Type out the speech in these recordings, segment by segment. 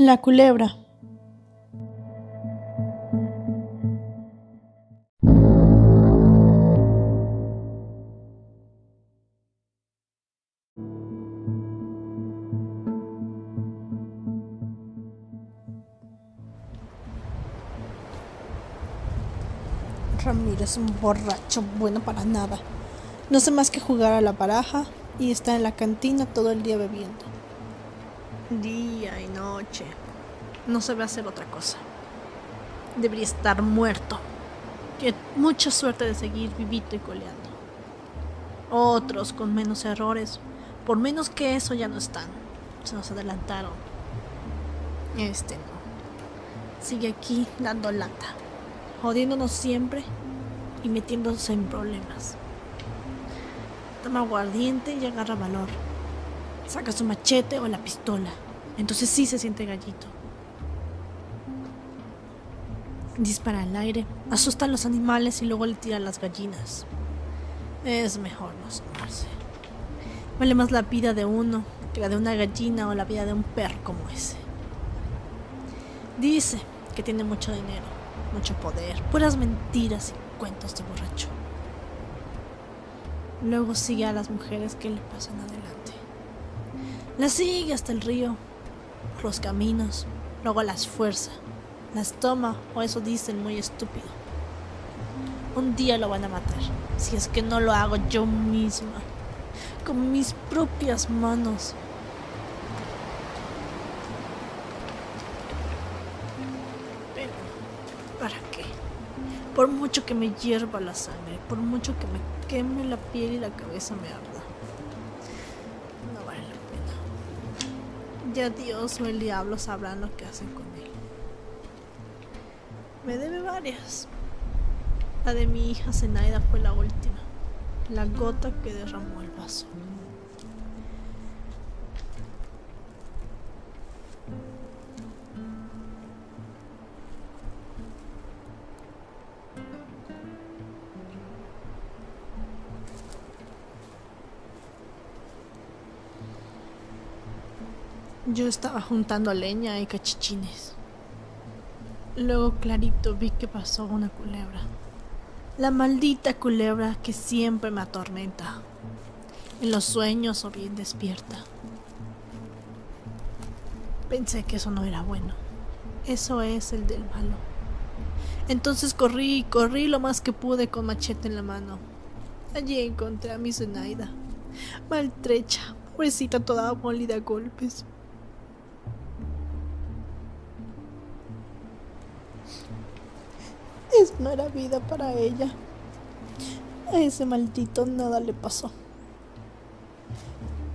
La culebra. Ramiro es un borracho bueno para nada. No sé más que jugar a la baraja y está en la cantina todo el día bebiendo. Día y noche. No sabe hacer otra cosa. Debería estar muerto. Tiene mucha suerte de seguir vivito y coleando. Otros con menos errores, por menos que eso ya no están. Se nos adelantaron. Este no. Sigue aquí dando lata, jodiéndonos siempre y metiéndose en problemas. Toma aguardiente y agarra valor. Saca su machete o la pistola. Entonces sí se siente gallito. Dispara al aire, asusta a los animales y luego le tira a las gallinas. Es mejor no asomarse. Vale más la vida de uno que la de una gallina o la vida de un perro como ese. Dice que tiene mucho dinero, mucho poder, puras mentiras y cuentos de borracho. Luego sigue a las mujeres que le pasan adelante. Las sigue hasta el río, los caminos, luego las fuerza, las toma, o eso dicen muy estúpido. Un día lo van a matar, si es que no lo hago yo misma, con mis propias manos. Pero, ¿para qué? Por mucho que me hierva la sangre, por mucho que me queme la piel y la cabeza me arda. Ya Dios o el diablo sabrán lo que hacen con él. Me debe varias. La de mi hija Zenaida fue la última. La gota que derramó el vaso. Yo estaba juntando leña y cachichines. Luego clarito vi que pasó una culebra. La maldita culebra que siempre me atormenta. En los sueños o bien despierta. Pensé que eso no era bueno. Eso es el del malo. Entonces corrí y corrí lo más que pude con machete en la mano. Allí encontré a mi Zenaida. Maltrecha, pobrecita toda molida a golpes. No era vida para ella. A ese maldito nada le pasó.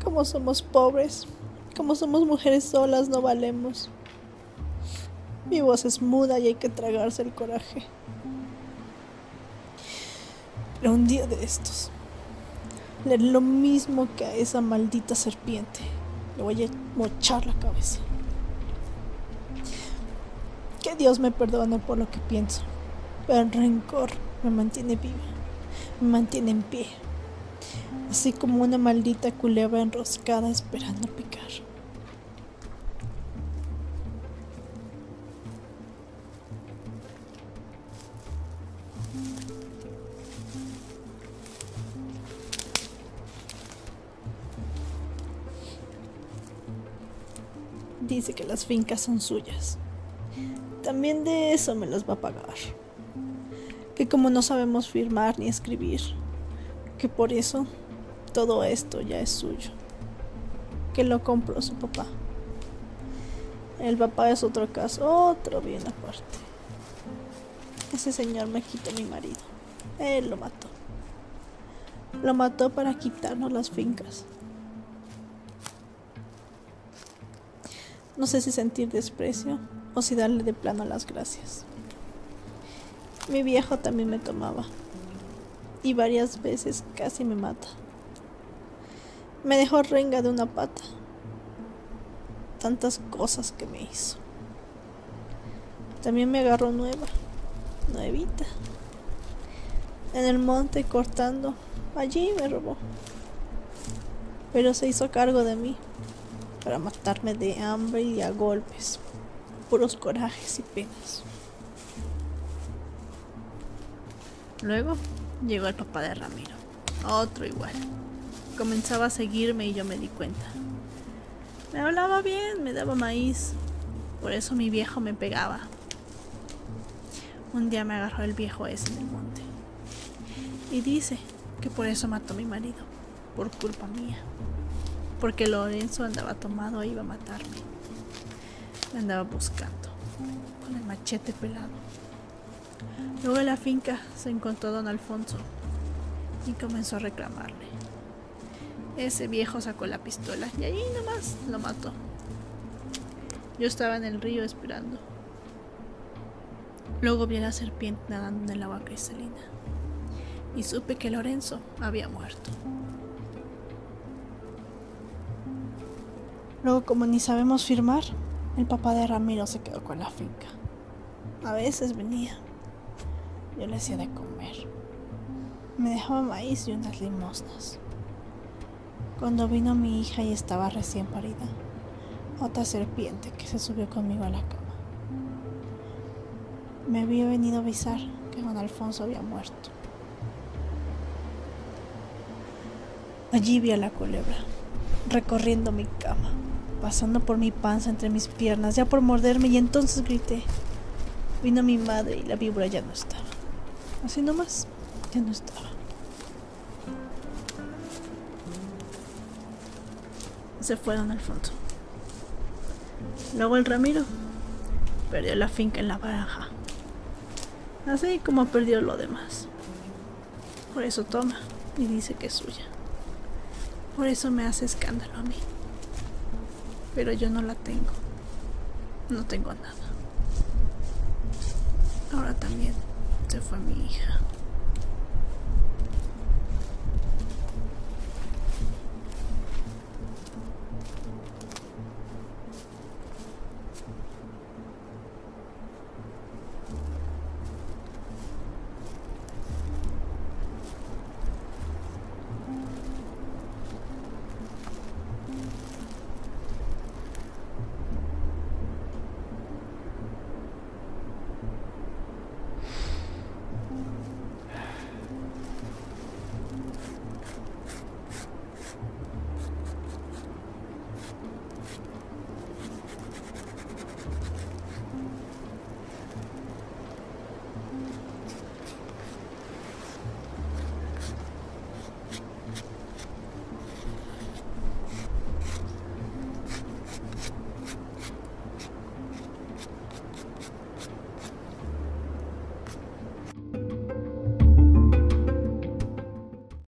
Como somos pobres, como somos mujeres solas, no valemos. Mi voz es muda y hay que tragarse el coraje. Pero un día de estos, le haré lo mismo que a esa maldita serpiente. Le voy a mochar la cabeza. Que Dios me perdone por lo que pienso. Pero el rencor me mantiene viva, me mantiene en pie, así como una maldita culebra enroscada esperando picar. Dice que las fincas son suyas. También de eso me las va a pagar que como no sabemos firmar ni escribir, que por eso todo esto ya es suyo, que lo compró su papá. El papá es otro caso, otro bien aparte. Ese señor me quitó mi marido. Él lo mató. Lo mató para quitarnos las fincas. No sé si sentir desprecio o si darle de plano las gracias. Mi viejo también me tomaba. Y varias veces casi me mata. Me dejó renga de una pata. Tantas cosas que me hizo. También me agarró nueva. Nuevita. En el monte cortando. Allí me robó. Pero se hizo cargo de mí. Para matarme de hambre y a golpes. puros corajes y penas. Luego llegó el papá de Ramiro, otro igual. Comenzaba a seguirme y yo me di cuenta. Me hablaba bien, me daba maíz. Por eso mi viejo me pegaba. Un día me agarró el viejo ese en el monte. Y dice que por eso mató a mi marido, por culpa mía. Porque Lorenzo andaba tomado e iba a matarme. Me andaba buscando, con el machete pelado. Luego en la finca se encontró don Alfonso y comenzó a reclamarle. Ese viejo sacó la pistola y ahí nomás lo mató. Yo estaba en el río esperando. Luego vi a la serpiente nadando en el agua cristalina y supe que Lorenzo había muerto. Luego, como ni sabemos firmar, el papá de Ramiro se quedó con la finca. A veces venía. Yo le hacía de comer. Me dejaba maíz y unas limosnas. Cuando vino mi hija y estaba recién parida, otra serpiente que se subió conmigo a la cama. Me había venido a avisar que don Alfonso había muerto. Allí vi a la culebra, recorriendo mi cama, pasando por mi panza entre mis piernas, ya por morderme, y entonces grité. Vino mi madre y la víbora ya no estaba. Así nomás, ya no estaba. Se fue don Alfonso. Luego el Ramiro perdió la finca en la baraja. Así como perdió lo demás. Por eso toma y dice que es suya. Por eso me hace escándalo a mí. Pero yo no la tengo. No tengo nada. Ahora también se fue mi hija.